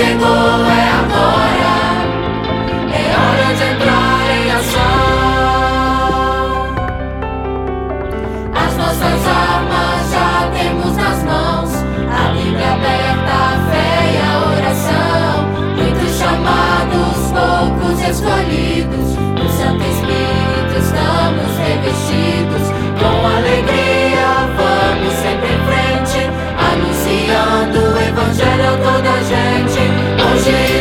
chegou, é agora. É hora de entrar em ação. As nossas Yeah.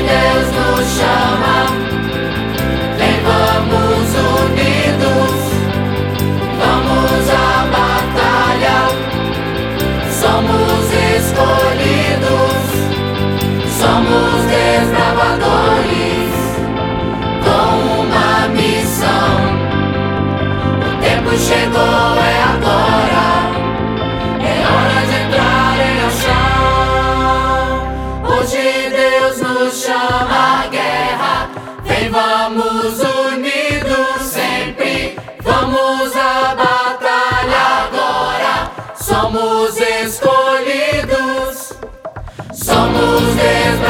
somos escolhidos, somos desbraçados.